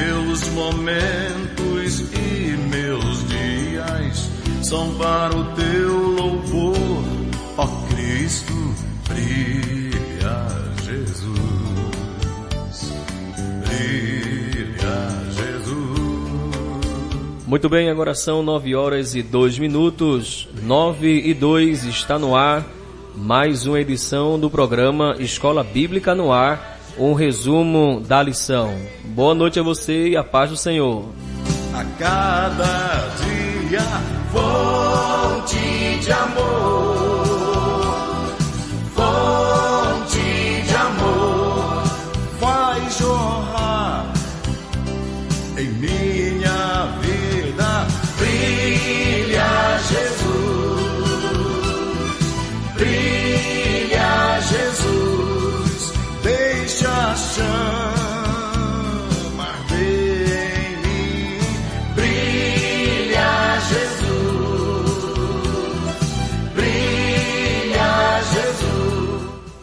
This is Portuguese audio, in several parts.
meus momentos e meus dias são para o teu louvor, ó Cristo, brilha Jesus, brilha Jesus. Muito bem, agora são nove horas e dois minutos, nove e dois está no ar mais uma edição do programa Escola Bíblica no Ar um resumo da lição. Boa noite a você e a paz do Senhor. A cada dia, fonte de amor,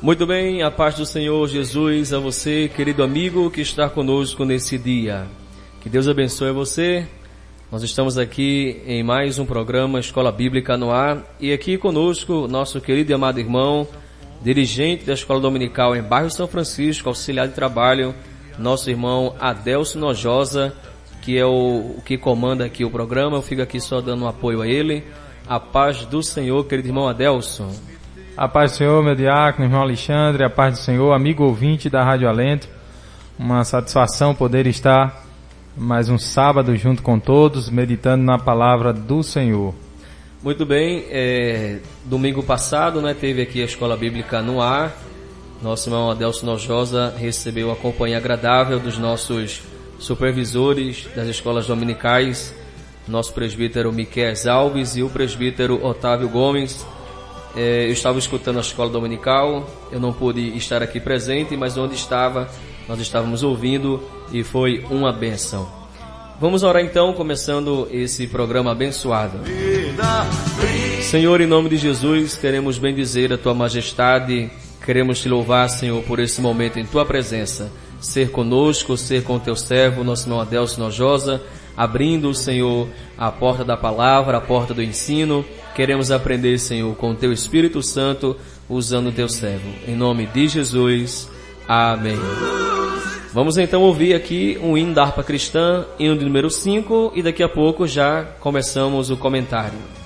Muito bem, a paz do Senhor Jesus a você, querido amigo que está conosco nesse dia. Que Deus abençoe você. Nós estamos aqui em mais um programa Escola Bíblica no Ar e aqui conosco nosso querido e amado irmão dirigente da Escola Dominical em Bairro São Francisco, auxiliar de trabalho, nosso irmão Adelso Nojosa, que é o, o, que comanda aqui o programa. Eu fico aqui só dando um apoio a ele. A paz do Senhor, querido irmão Adelso. A paz do Senhor, meu diácono, irmão Alexandre, a paz do Senhor, amigo ouvinte da Rádio Alento. Uma satisfação poder estar mais um sábado junto com todos, meditando na palavra do Senhor. Muito bem, é, domingo passado né, teve aqui a Escola Bíblica no ar. Nosso irmão Adelso Nojosa recebeu a companhia agradável dos nossos supervisores das escolas dominicais, nosso presbítero Miquel Alves e o presbítero Otávio Gomes. É, eu estava escutando a escola dominical, eu não pude estar aqui presente, mas onde estava, nós estávamos ouvindo e foi uma benção. Vamos orar então, começando esse programa abençoado. Senhor, em nome de Jesus, queremos bendizer a Tua Majestade, queremos te louvar, Senhor, por esse momento em Tua presença. Ser conosco, ser com Teu servo, nosso irmão Adelso Nojosa, abrindo, Senhor, a porta da palavra, a porta do ensino. Queremos aprender, Senhor, com Teu Espírito Santo, usando Teu servo. Em nome de Jesus. Amém. Vamos então ouvir aqui um hino da harpa cristã, hino de número 5, e daqui a pouco já começamos o comentário.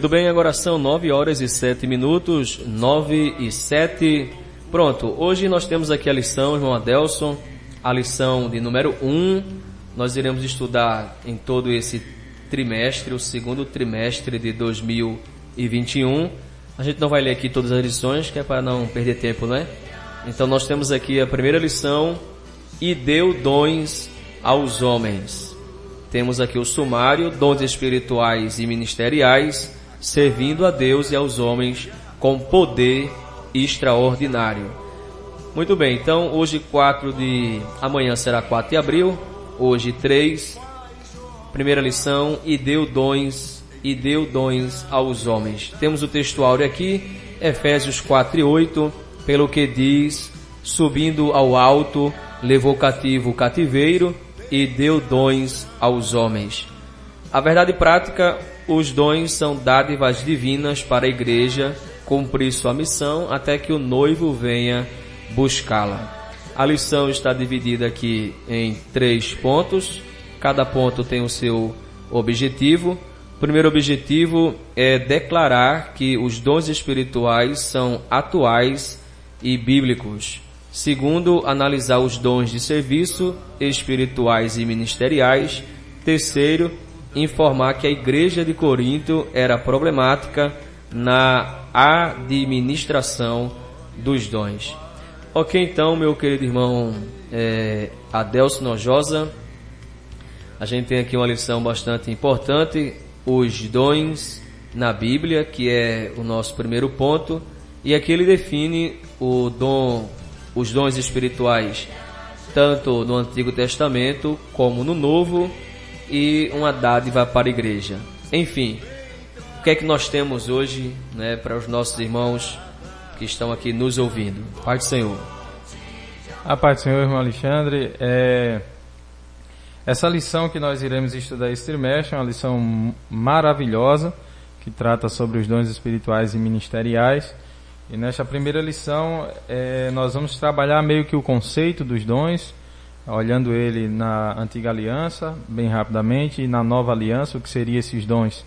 Muito bem, agora são 9 horas e 7 minutos, 9 e 7. Pronto, hoje nós temos aqui a lição, irmão Adelson, a lição de número 1. Nós iremos estudar em todo esse trimestre, o segundo trimestre de 2021. A gente não vai ler aqui todas as lições, que é para não perder tempo, não é? Então nós temos aqui a primeira lição, e deu dons aos homens. Temos aqui o sumário, dons espirituais e ministeriais, servindo a Deus e aos homens com poder extraordinário. Muito bem, então hoje 4 de. amanhã será 4 de abril, hoje 3. Primeira lição, e deu dons, e deu dons aos homens. Temos o textuário aqui, Efésios 4 e 8, pelo que diz, subindo ao alto, levou cativo o cativeiro e deu dons aos homens. A verdade prática, os dons são dádivas divinas para a igreja cumprir sua missão até que o noivo venha buscá-la. A lição está dividida aqui em três pontos. Cada ponto tem o seu objetivo. O primeiro objetivo é declarar que os dons espirituais são atuais e bíblicos. Segundo, analisar os dons de serviço espirituais e ministeriais. Terceiro, informar que a igreja de Corinto era problemática na administração dos dons. Ok, então, meu querido irmão é, Adelso Nojosa, a gente tem aqui uma lição bastante importante, os dons na Bíblia, que é o nosso primeiro ponto, e aqui ele define o dom os dons espirituais, tanto no Antigo Testamento como no Novo, e uma dádiva para a igreja. Enfim, o que é que nós temos hoje né, para os nossos irmãos que estão aqui nos ouvindo? Pai do Senhor. A paz do Senhor, irmão Alexandre. É... Essa lição que nós iremos estudar este trimestre é uma lição maravilhosa que trata sobre os dons espirituais e ministeriais. E nesta primeira lição, é, nós vamos trabalhar meio que o conceito dos dons, olhando ele na antiga aliança, bem rapidamente, e na nova aliança, o que seriam esses dons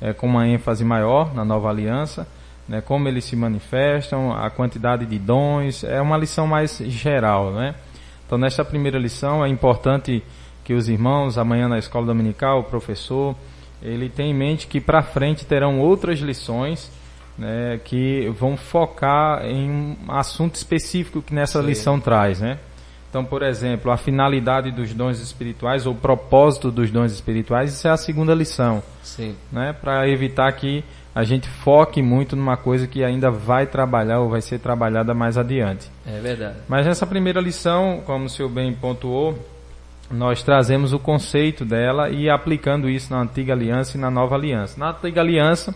é, com uma ênfase maior na nova aliança, né, como eles se manifestam, a quantidade de dons, é uma lição mais geral. Né? Então, nesta primeira lição, é importante que os irmãos, amanhã na escola dominical, o professor, ele tenha em mente que para frente terão outras lições né, que vão focar em um assunto específico que nessa Sim. lição traz, né? Então, por exemplo, a finalidade dos dons espirituais ou o propósito dos dons espirituais, isso é a segunda lição. Sim. Né? Para evitar que a gente foque muito numa coisa que ainda vai trabalhar ou vai ser trabalhada mais adiante. É verdade. Mas nessa primeira lição, como o senhor bem pontuou, nós trazemos o conceito dela e aplicando isso na antiga aliança e na nova aliança. Na antiga aliança,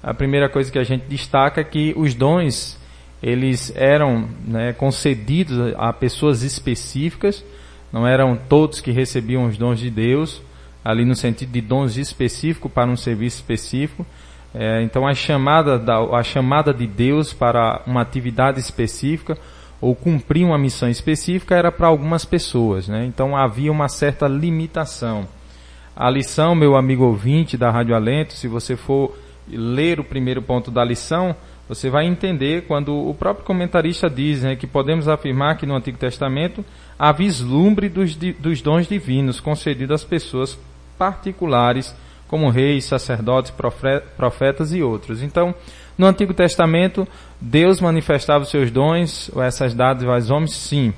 a primeira coisa que a gente destaca é que os dons eles eram né, concedidos a pessoas específicas, não eram todos que recebiam os dons de Deus, ali no sentido de dons específicos para um serviço específico. É, então a chamada, da, a chamada de Deus para uma atividade específica ou cumprir uma missão específica era para algumas pessoas, né? Então havia uma certa limitação. A lição, meu amigo ouvinte da Rádio Alento, se você for ler o primeiro ponto da lição, você vai entender quando o próprio comentarista diz né, que podemos afirmar que no Antigo Testamento há vislumbre dos, dos dons divinos concedidos às pessoas particulares, como reis, sacerdotes, profetas e outros. Então, no Antigo Testamento, Deus manifestava os seus dons, ou essas dádivas aos homens, sim.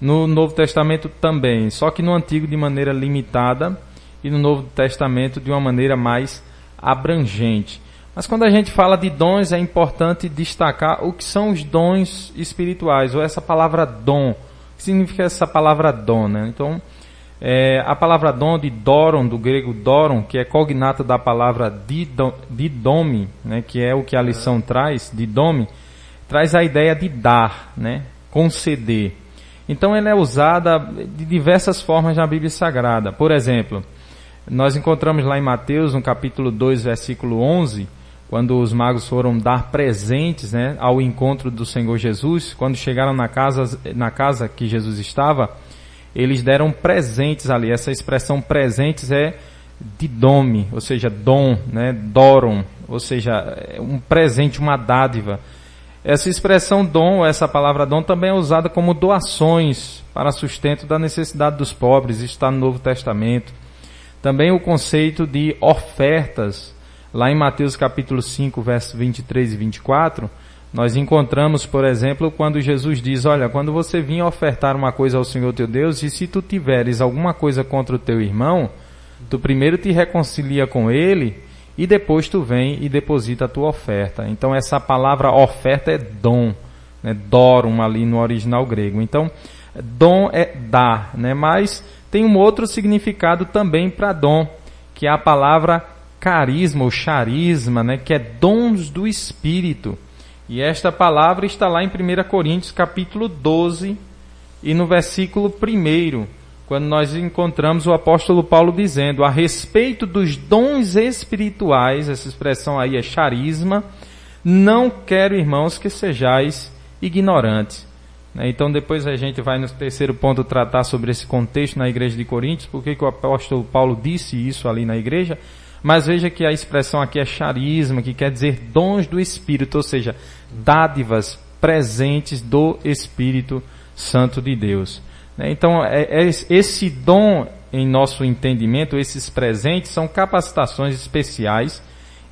No Novo Testamento também, só que no Antigo de maneira limitada e no Novo Testamento de uma maneira mais abrangente. Mas quando a gente fala de dons, é importante destacar o que são os dons espirituais, ou essa palavra dom. O que significa essa palavra dom? Né? Então, é, a palavra dom de doron, do grego doron, que é cognata da palavra didome, né, que é o que a lição traz, didome, traz a ideia de dar, né, conceder. Então ela é usada de diversas formas na Bíblia Sagrada. Por exemplo, nós encontramos lá em Mateus, no capítulo 2, versículo 11, quando os magos foram dar presentes né, ao encontro do Senhor Jesus, quando chegaram na casa, na casa que Jesus estava, eles deram presentes ali. Essa expressão presentes é de dome, ou seja, dom, né, doron, ou seja, é um presente, uma dádiva. Essa expressão dom, essa palavra dom, também é usada como doações para sustento da necessidade dos pobres, está no Novo Testamento. Também o conceito de ofertas, lá em Mateus capítulo 5, versos 23 e 24, nós encontramos, por exemplo, quando Jesus diz: Olha, quando você vir ofertar uma coisa ao Senhor teu Deus, e se tu tiveres alguma coisa contra o teu irmão, tu primeiro te reconcilia com ele e depois tu vem e deposita a tua oferta. Então essa palavra oferta é dom, né? dorum ali no original grego. Então dom é dar, né? Mas tem um outro significado também para dom, que é a palavra carisma ou charisma, né? Que é dons do Espírito. E esta palavra está lá em 1 Coríntios capítulo 12 e no versículo 1, quando nós encontramos o apóstolo Paulo dizendo a respeito dos dons espirituais, essa expressão aí é charisma, não quero, irmãos, que sejais ignorantes. Né? Então depois a gente vai no terceiro ponto tratar sobre esse contexto na igreja de Coríntios, porque que o apóstolo Paulo disse isso ali na igreja, mas veja que a expressão aqui é charisma, que quer dizer dons do Espírito, ou seja, dádivas presentes do Espírito Santo de Deus. Né? Então, é, é esse dom, em nosso entendimento, esses presentes, são capacitações especiais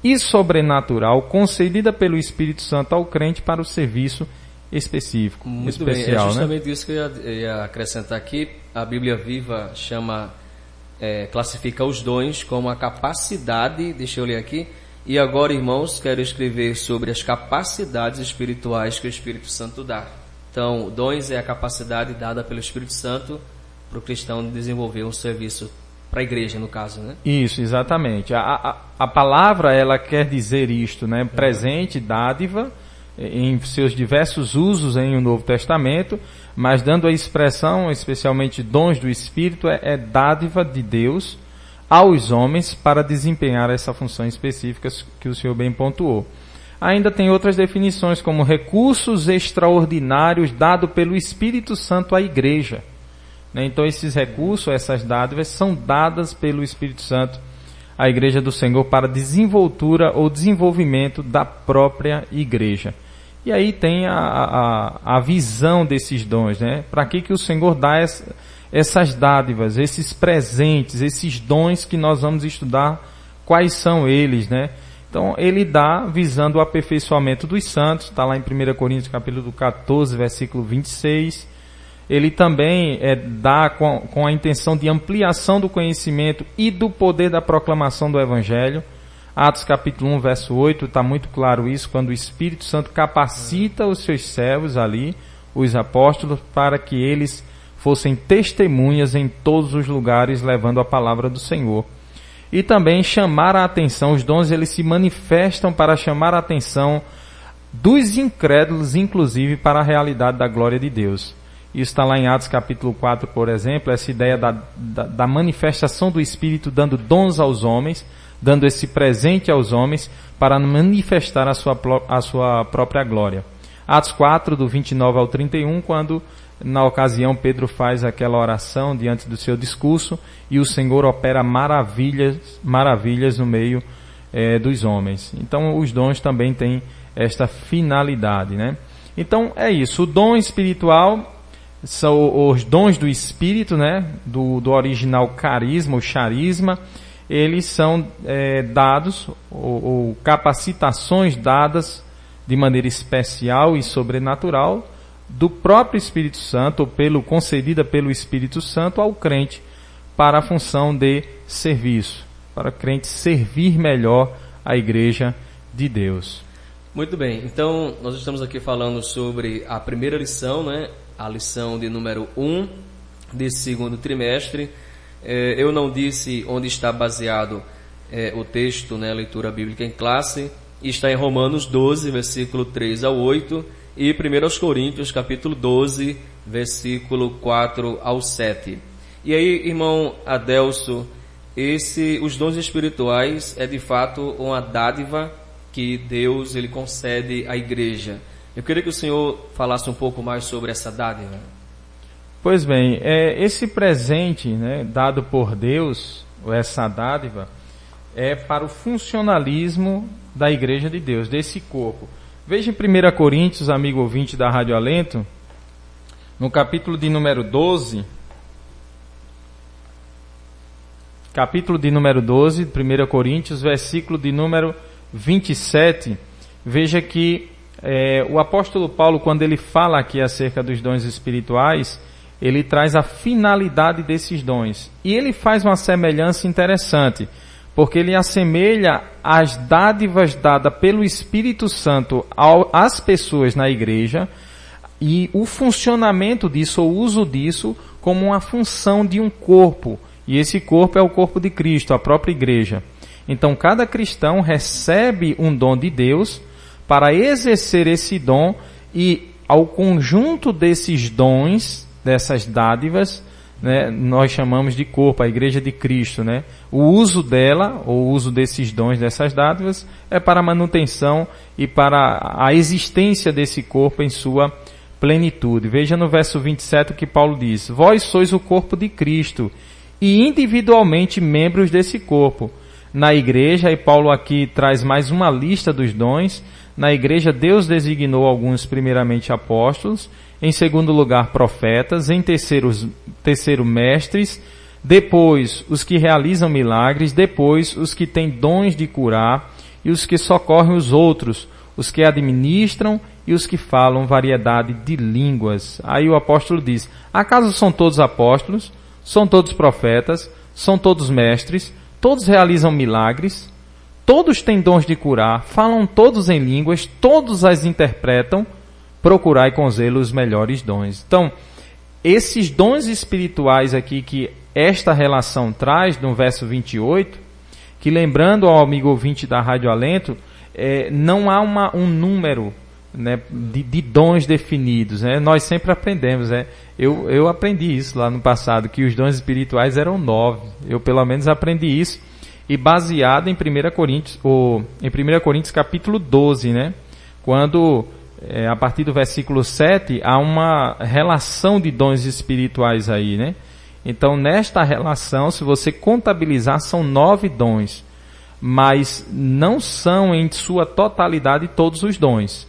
e sobrenatural concedida pelo Espírito Santo ao crente para o serviço específico. Muito especial, bem, é justamente né? isso que eu ia, acrescentar aqui. A Bíblia Viva chama, é, classifica os dons como a capacidade, deixa eu ler aqui, e agora, irmãos, quero escrever sobre as capacidades espirituais que o Espírito Santo dá. Então, dons é a capacidade dada pelo Espírito Santo para o cristão desenvolver um serviço para a igreja, no caso, né? Isso, exatamente. A, a, a palavra, ela quer dizer isto, né? Presente, dádiva, em seus diversos usos em o Novo Testamento, mas dando a expressão, especialmente dons do Espírito, é, é dádiva de Deus aos homens para desempenhar essa função específica que o senhor bem pontuou. Ainda tem outras definições, como recursos extraordinários dados pelo Espírito Santo à igreja. Né? Então, esses recursos, essas dádivas, são dadas pelo Espírito Santo à igreja do Senhor para desenvoltura ou desenvolvimento da própria igreja. E aí tem a, a, a visão desses dons, né? Para que, que o Senhor dá essa, essas dádivas, esses presentes, esses dons que nós vamos estudar, quais são eles, né? Então, ele dá visando o aperfeiçoamento dos santos, está lá em 1 Coríntios capítulo 14, versículo 26. Ele também é, dá com, com a intenção de ampliação do conhecimento e do poder da proclamação do Evangelho. Atos capítulo 1, verso 8, está muito claro isso, quando o Espírito Santo capacita os seus servos ali, os apóstolos, para que eles fossem testemunhas em todos os lugares levando a palavra do Senhor. E também chamar a atenção, os dons eles se manifestam para chamar a atenção dos incrédulos, inclusive para a realidade da glória de Deus. Isso está lá em Atos capítulo 4, por exemplo, essa ideia da, da, da manifestação do Espírito dando dons aos homens, dando esse presente aos homens para manifestar a sua, a sua própria glória. Atos 4, do 29 ao 31, quando na ocasião, Pedro faz aquela oração diante do seu discurso e o Senhor opera maravilhas, maravilhas no meio é, dos homens. Então, os dons também têm esta finalidade, né? Então, é isso. O dom espiritual são os dons do Espírito, né? Do, do original carisma, o charisma. Eles são é, dados ou, ou capacitações dadas de maneira especial e sobrenatural do próprio Espírito Santo, ou pelo concedida pelo Espírito Santo ao crente para a função de serviço, para o crente servir melhor a igreja de Deus. Muito bem, então nós estamos aqui falando sobre a primeira lição, né? a lição de número 1 um desse segundo trimestre. É, eu não disse onde está baseado é, o texto, né, a leitura bíblica em classe, está em Romanos 12, versículo 3 ao 8 e 1 Coríntios capítulo 12, versículo 4 ao 7. E aí, irmão Adelso, esse, os dons espirituais é de fato uma dádiva que Deus ele concede à igreja. Eu queria que o senhor falasse um pouco mais sobre essa dádiva. Pois bem, é, esse presente né, dado por Deus, essa dádiva, é para o funcionalismo da Igreja de Deus, desse corpo. Veja em 1 Coríntios, amigo ouvinte da Rádio Alento, no capítulo de número 12, capítulo de número 12, 1 Coríntios, versículo de número 27, veja que é, o apóstolo Paulo, quando ele fala aqui acerca dos dons espirituais, ele traz a finalidade desses dons. E ele faz uma semelhança interessante porque ele assemelha as dádivas dadas pelo Espírito Santo ao, às pessoas na igreja e o funcionamento disso, o uso disso, como uma função de um corpo. E esse corpo é o corpo de Cristo, a própria igreja. Então, cada cristão recebe um dom de Deus para exercer esse dom e ao conjunto desses dons, dessas dádivas, né, nós chamamos de corpo, a igreja de Cristo, né? O uso dela, ou o uso desses dons, dessas dádivas, é para a manutenção e para a existência desse corpo em sua plenitude. Veja no verso 27 o que Paulo diz: Vós sois o corpo de Cristo e individualmente membros desse corpo. Na igreja, e Paulo aqui traz mais uma lista dos dons, na igreja Deus designou alguns primeiramente apóstolos, em segundo lugar profetas, em terceiro, terceiro mestres, depois os que realizam milagres, depois os que têm dons de curar e os que socorrem os outros, os que administram e os que falam variedade de línguas. Aí o apóstolo diz: Acaso são todos apóstolos? São todos profetas? São todos mestres? Todos realizam milagres? Todos têm dons de curar? Falam todos em línguas? Todos as interpretam? Procurai com zelo os melhores dons. Então, esses dons espirituais aqui que esta relação traz no verso 28, que lembrando ao amigo ouvinte da Rádio Alento, é, não há uma, um número né, de, de, dons definidos. Né? Nós sempre aprendemos. Né? Eu, eu aprendi isso lá no passado, que os dons espirituais eram nove. Eu pelo menos aprendi isso. E baseado em 1 Coríntios, ou, em 1 Coríntios capítulo 12, né? quando é, a partir do versículo 7, há uma relação de dons espirituais aí, né? Então, nesta relação, se você contabilizar, são nove dons, mas não são em sua totalidade todos os dons.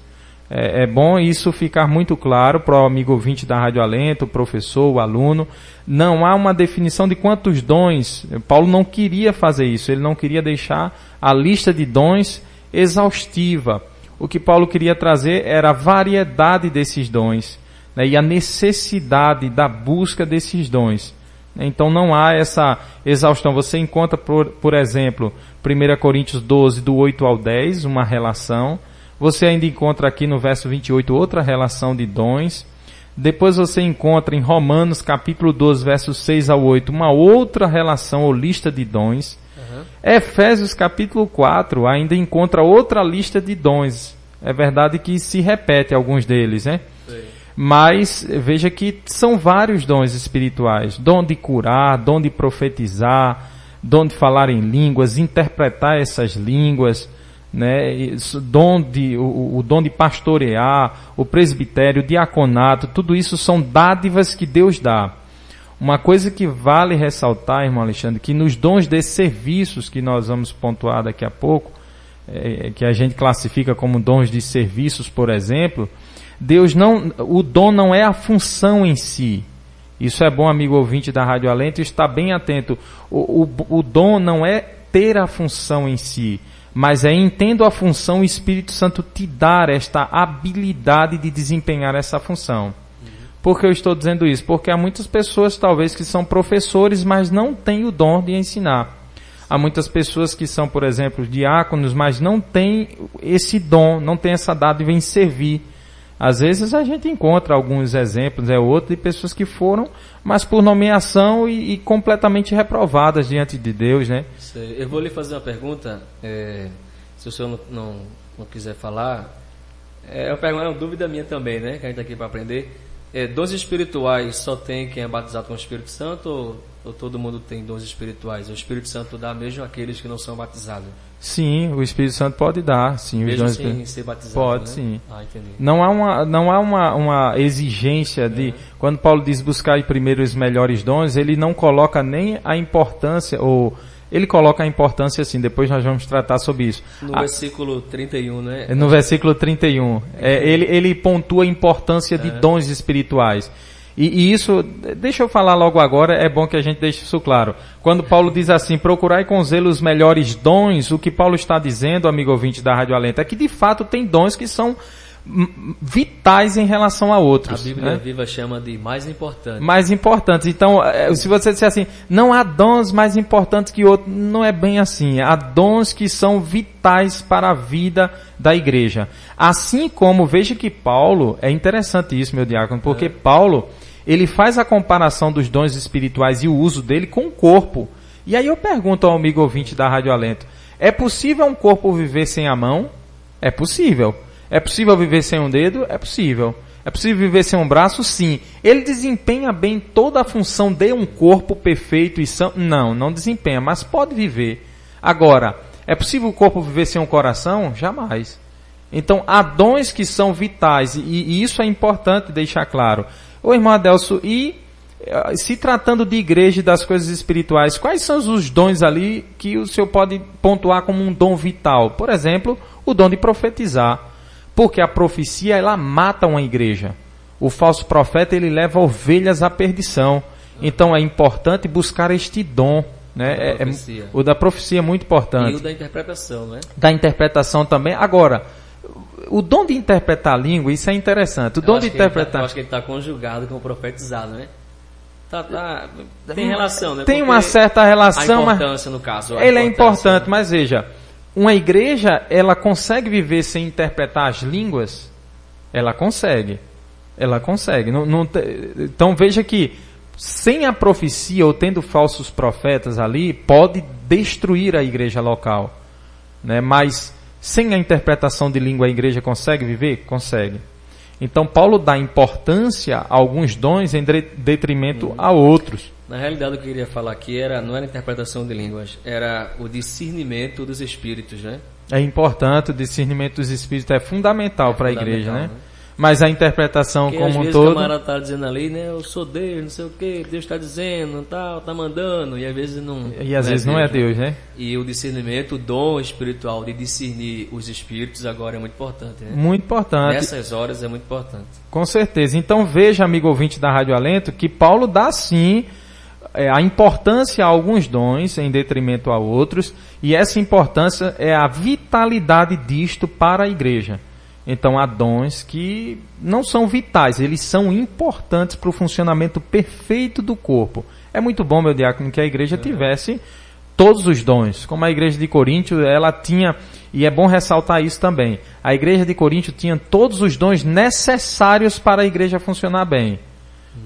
É, é bom isso ficar muito claro para o amigo ouvinte da Rádio Alento, o professor, o aluno. Não há uma definição de quantos dons. Paulo não queria fazer isso, ele não queria deixar a lista de dons exaustiva o que Paulo queria trazer era a variedade desses dons né, e a necessidade da busca desses dons. Então não há essa exaustão. Você encontra, por, por exemplo, 1 Coríntios 12, do 8 ao 10, uma relação. Você ainda encontra aqui no verso 28 outra relação de dons. Depois você encontra em Romanos capítulo 12, versos 6 ao 8, uma outra relação ou lista de dons. Efésios capítulo 4 ainda encontra outra lista de dons. É verdade que se repete alguns deles, né? Sim. Mas veja que são vários dons espirituais: dom de curar, dom de profetizar, dom de falar em línguas, interpretar essas línguas, né? Dom de, o, o dom de pastorear, o presbitério, o diaconato, tudo isso são dádivas que Deus dá. Uma coisa que vale ressaltar, irmão Alexandre, que nos dons de serviços que nós vamos pontuar daqui a pouco, é, que a gente classifica como dons de serviços, por exemplo, Deus não, o dom não é a função em si. Isso é bom, amigo ouvinte da Rádio Alento, está bem atento. O, o, o dom não é ter a função em si, mas é entendo a função, o Espírito Santo te dar esta habilidade de desempenhar essa função. Por que eu estou dizendo isso? Porque há muitas pessoas, talvez, que são professores, mas não têm o dom de ensinar. Há muitas pessoas que são, por exemplo, diáconos, mas não têm esse dom, não têm essa dádiva em servir. Às vezes a gente encontra alguns exemplos, é outro, de pessoas que foram, mas por nomeação e, e completamente reprovadas diante de Deus, né? Eu vou lhe fazer uma pergunta, é, se o senhor não, não, não quiser falar, é uma, pergunta, é uma dúvida minha também, né? Que a gente está aqui para aprender. É, dons espirituais só tem quem é batizado com o Espírito Santo ou, Ou todo mundo tem dons espirituais? O Espírito Santo dá mesmo àqueles que não são batizados? Sim, o Espírito Santo pode dar, sim. Mesmo os dons sem ser batizado, Pode, né? sim. Ah. Não há uma, não há uma, uma exigência de, quando Paulo diz buscar primeiro os melhores dons, ele não coloca nem a importância, ou ele coloca a importância assim, depois nós vamos tratar sobre isso. No Ah, versículo 31, né? no versículo 31, é, ele, ele pontua a importância de dons espirituais. E, e isso, deixa eu falar logo agora, é bom que a gente deixe isso claro. Quando Paulo diz assim, procurai com zelo os melhores dons, o que Paulo está dizendo, amigo ouvinte da Rádio Alenta, é que de fato tem dons que são vitais em relação a A outros. Bíblia né? Viva chama de mais importante. mais importantes. Então, eh, se você disser assim, não há dons mais importantes que outros, não é bem assim. Há dons que são vitais para a vida da igreja. Assim como, veja que Paulo, é interessante isso, meu diácono, porque Paulo, ele faz a comparação dos dons espirituais e o uso dele com o corpo. E aí eu pergunto ao amigo ouvinte da Rádio Alento, é possível um corpo viver sem a mão? É possível. É possível viver sem um dedo? É possível. É possível viver sem um braço? Sim. Ele desempenha bem toda a função de um corpo perfeito e são? Não, não desempenha, mas pode viver. Agora, é possível o corpo viver sem um coração? Jamais. Então, há dons que são vitais e, e isso é importante deixar claro. Ô irmão Adelso, e eh, se tratando de igreja e das coisas espirituais, quais são os dons ali que o senhor pode pontuar como um dom vital? Por exemplo, o dom de profetizar. Porque a profecia, ela mata uma igreja. O falso profeta, ele leva ovelhas à perdição. Então é importante buscar este dom. Né? Da É- é- o da profecia é muito E importante. o da interpretação, né? Da interpretação também. Agora, o dom de interpretar a língua, isso é interessante. O Eu dom de ele tá- interpretar. eu acho que ele está conjugado com o profetizado, né? Tá, tá, tem relação, né? Tem Porque uma certa relação, A mas importância, no caso. a ele é importante, né? mas veja, uma igreja, ela consegue viver sem interpretar as línguas? Ela consegue. Ela consegue. Não, não então veja que sem a profecia ou tendo falsos profetas ali, pode destruir a igreja local. Né? Mas sem a interpretação de língua a igreja consegue viver? Consegue. Então Paulo dá importância a alguns dons em detrimento a outros. Na realidade, o que eu queria falar aqui era, não era interpretação de línguas, era o discernimento dos espíritos, né? É importante, o discernimento dos espíritos é fundamental para a igreja, né? né? Mas a interpretação Porque como um todo. o camarada tá dizendo ali, né? Eu sou Deus, não sei o que, Deus está dizendo, tal, tá mandando, e às vezes não. E às vezes não é Deus, né? E o discernimento, o dom espiritual de discernir os espíritos agora é muito importante, né? Muito importante. Nessas horas é muito importante. Com certeza. Então veja, amigo ouvinte da Rádio Alento, que Paulo dá sim é, a importância a alguns dons em detrimento a outros, e essa importância é a vitalidade disto para a igreja. Então há dons que não são vitais, eles são importantes para o funcionamento perfeito do corpo. É muito bom, meu diácono, que a igreja tivesse todos os dons, como a igreja de Coríntio, ela tinha, e é bom ressaltar isso também, a igreja de Coríntio tinha todos os dons necessários para a igreja funcionar bem.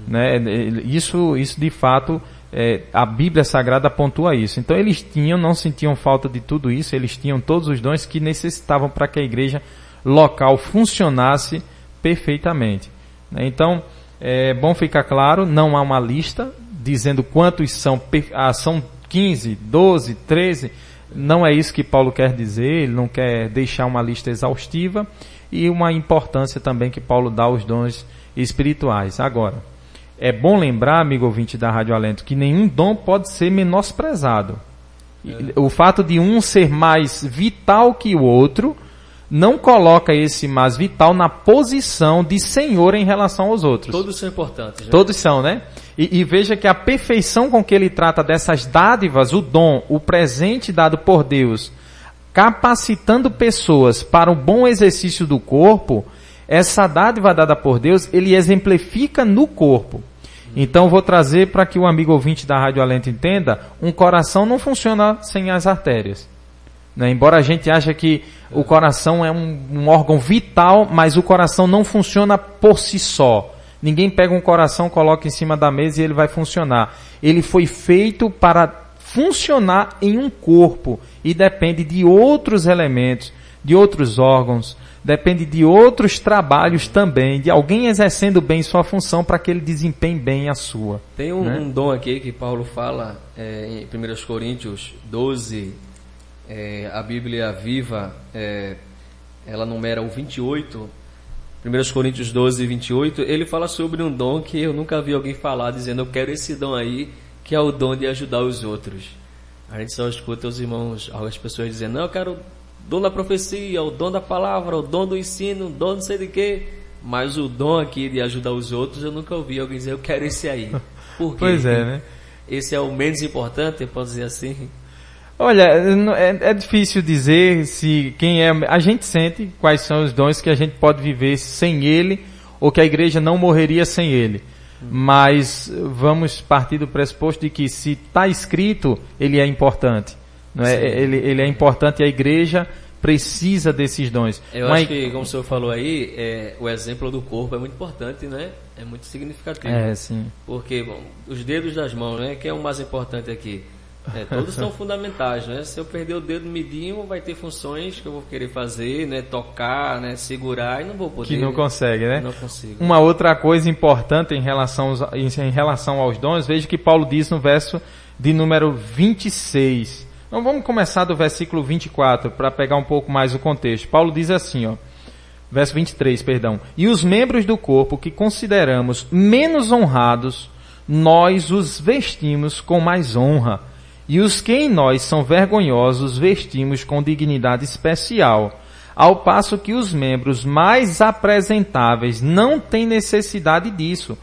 Né? Isso, isso de fato, é, a Bíblia Sagrada pontua isso. Então eles tinham, não sentiam falta de tudo isso, eles tinham todos os dons que necessitavam para que a igreja local funcionasse perfeitamente. né? Então, é bom ficar claro, não há uma lista dizendo quantos são, ah, são 15, 12, 13, não é isso que Paulo quer dizer, ele não quer deixar uma lista exaustiva e uma importância também que Paulo dá aos dons espirituais. Agora, é bom lembrar, amigo ouvinte da Rádio Alento, que nenhum dom pode ser menosprezado. E O fato de um ser mais vital que o outro não coloca esse mais vital na posição de senhor em relação aos outros. Todos são importantes, né? Todos são, né? E, e veja que a perfeição com que ele trata dessas dádivas, o dom, o presente dado por Deus, capacitando pessoas para o bom exercício do corpo, essa dádiva dada por Deus, ele exemplifica no corpo. Então vou trazer para que o amigo ouvinte da Rádio Alento entenda, um coração não funciona sem as artérias. Né? Embora a gente ache que o coração é um, um órgão vital, mas o coração não funciona por si só. Ninguém pega um coração, coloca em cima da mesa e ele vai funcionar. Ele foi feito para funcionar em um corpo e depende de outros elementos, de outros órgãos, depende de outros trabalhos também, de alguém exercendo bem sua função para que ele desempenhe bem a sua. Tem um, né? um dom aqui que Paulo fala é, em 1 Coríntios 12, é, a Bíblia viva, é, ela numera o 28, 1 Coríntios 12, 28, ele fala sobre um dom que eu nunca vi alguém falar, dizendo eu quero esse dom aí, que é o dom de ajudar os outros. A gente só escuta os irmãos, algumas pessoas dizendo, não, eu quero dom da profecia, o dom da palavra, o dom do ensino, o dom não sei de quê. Mas o dom aqui de ajudar os outros, eu nunca ouvi alguém dizer, eu quero esse aí. Por quê? Pois é, né? Esse é o menos importante, pode dizer assim. Olha, é, é, difícil dizer se quem é. A gente sente quais são os dons que a gente pode viver sem ele, ou que a igreja não morreria sem ele. Mas vamos partir do pressuposto de que se está escrito, ele é importante. Não é? Ele, ele é importante e a igreja precisa desses dons. Eu Mas, acho que, como o senhor falou aí, é, o exemplo do corpo é muito importante, né? É muito significativo. É, sim. Porque, bom, os dedos das mãos, né? Que é o mais importante aqui. É, todos são fundamentais, né? Se eu perder o dedo midinho, vai ter funções que eu vou querer fazer, né? Tocar, né? Segurar e não vou poder. Que não consegue, né? Não consigo. Uma outra coisa importante em relação aos, em relação aos dons, veja que Paulo diz no verso de número 26. Então vamos começar do versículo 24 para pegar um pouco mais o contexto. Paulo diz assim, ó. Verso 23, perdão. E os membros do corpo que consideramos menos honrados, nós os vestimos com mais honra. E os que em nós são vergonhosos, vestimos com dignidade especial. Ao passo que os membros mais apresentáveis não têm necessidade disso.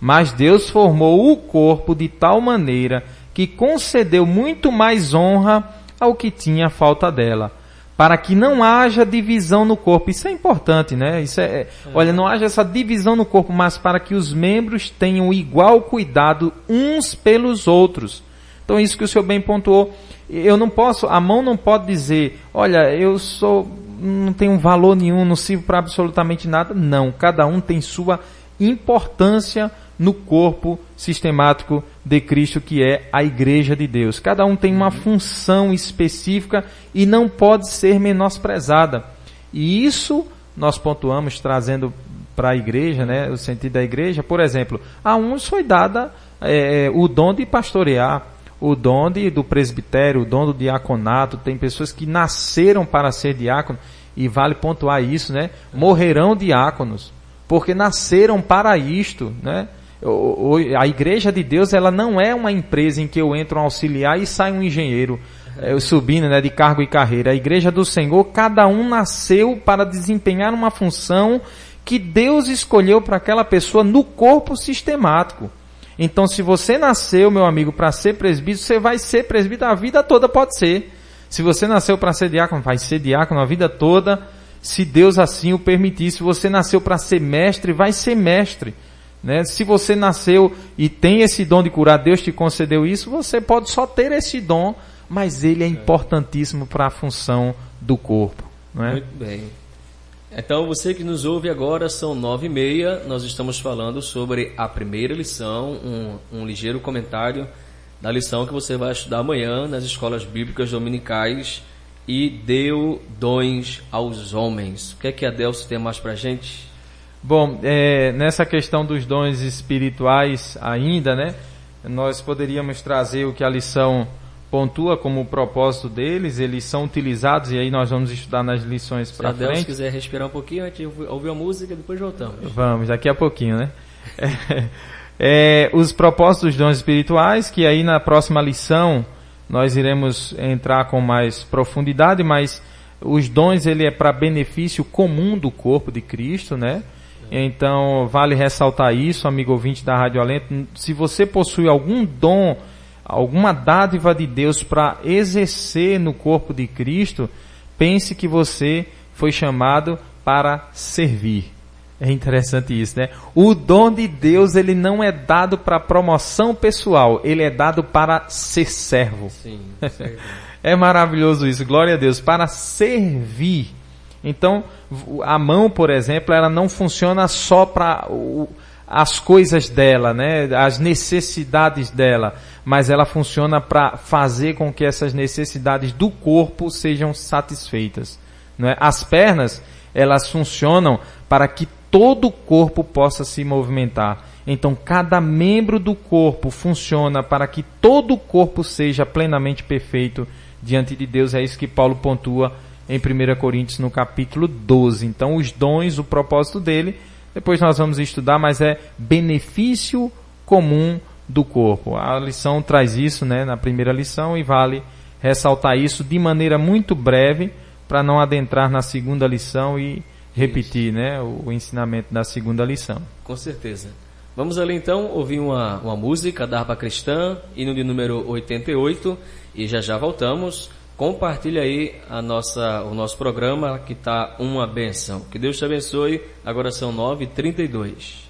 Mas Deus formou o corpo de tal maneira que concedeu muito mais honra ao que tinha falta dela, para que não haja divisão no corpo. Isso é importante, né? Isso é, é, olha, não haja essa divisão no corpo, mas para que os membros tenham igual cuidado uns pelos outros. Então isso que o senhor bem pontuou, eu não posso, a mão não pode dizer, olha, eu sou não tenho valor nenhum, não sirvo para absolutamente nada. Não, cada um tem sua importância no corpo sistemático de Cristo, que é a igreja de Deus. Cada um tem uma função específica e não pode ser menosprezada. E isso nós pontuamos trazendo para a igreja, né, o sentido da igreja. Por exemplo, a uns foi dada é, o dom de pastorear, o dom de, do presbitério, o dom do diaconato. Tem pessoas que nasceram para ser diácono e vale pontuar isso, né? Morrerão diáconos porque nasceram para isto, né? A igreja de Deus, ela não é uma empresa em que eu entro um auxiliar e sai um engenheiro é, subindo né, de cargo e carreira. A igreja do Senhor, cada um nasceu para desempenhar uma função que Deus escolheu para aquela pessoa no corpo sistemático. Então, se você nasceu, meu amigo, para ser presbítero, você vai ser presbítero a vida toda, pode ser. Se você nasceu para ser diácono, vai ser diácono a vida toda, se Deus assim o permitir. Se você nasceu para ser mestre, vai ser mestre. Né? Se você nasceu e tem esse dom de curar, Deus te concedeu isso, você pode só ter esse dom, mas ele é importantíssimo para a função do corpo. Não é? Muito bem. Então, você que nos ouve agora, são nove e meia, nós estamos falando sobre a primeira lição, um, um ligeiro comentário da lição que você vai estudar amanhã nas escolas bíblicas dominicais e deu dons aos homens. O que é que a Deus tem mais para gente? Bom, é, nessa questão dos dons espirituais ainda, né? Nós poderíamos trazer o que a lição pontua como o propósito deles, eles são utilizados e aí nós vamos estudar nas lições para frente. Se Deus quiser respirar um pouquinho, a gente ouve a música e depois voltamos. Vamos, daqui a pouquinho, né? É, é, os propósitos dos dons espirituais, que aí na próxima lição nós iremos entrar com mais profundidade, mas os dons ele é para benefício comum do corpo de Cristo, né? Então, vale ressaltar isso, amigo ouvinte da Rádio Alento. Se você possui algum dom, alguma dádiva de Deus para exercer no corpo de Cristo, pense que você foi chamado para servir. É interessante isso, né? O dom de Deus, ele não é dado para promoção pessoal, ele é dado para ser servo. Sim, é maravilhoso isso, glória a Deus, para servir. Então, a mão, por exemplo, ela não funciona só para as coisas dela, né, as necessidades dela, mas ela funciona para fazer com que essas necessidades do corpo sejam satisfeitas. Não é? As pernas, elas funcionam para que todo o corpo possa se movimentar. Então, cada membro do corpo funciona para que todo o corpo seja plenamente perfeito diante de Deus. É isso que Paulo pontua em 1 Coríntios no capítulo 12. Então, os dons, o propósito dele, depois nós vamos estudar, mas é benefício comum do corpo. A lição traz isso né, na primeira lição e vale ressaltar isso de maneira muito breve para não adentrar na segunda lição e repetir né, o, o ensinamento da segunda lição. Com certeza. Vamos ali então ouvir uma, uma música da harpa cristã, hino de número 88, e já já voltamos. Compartilhe aí a nossa, o nosso programa que está uma benção. Que Deus te abençoe. Agora são 9h32.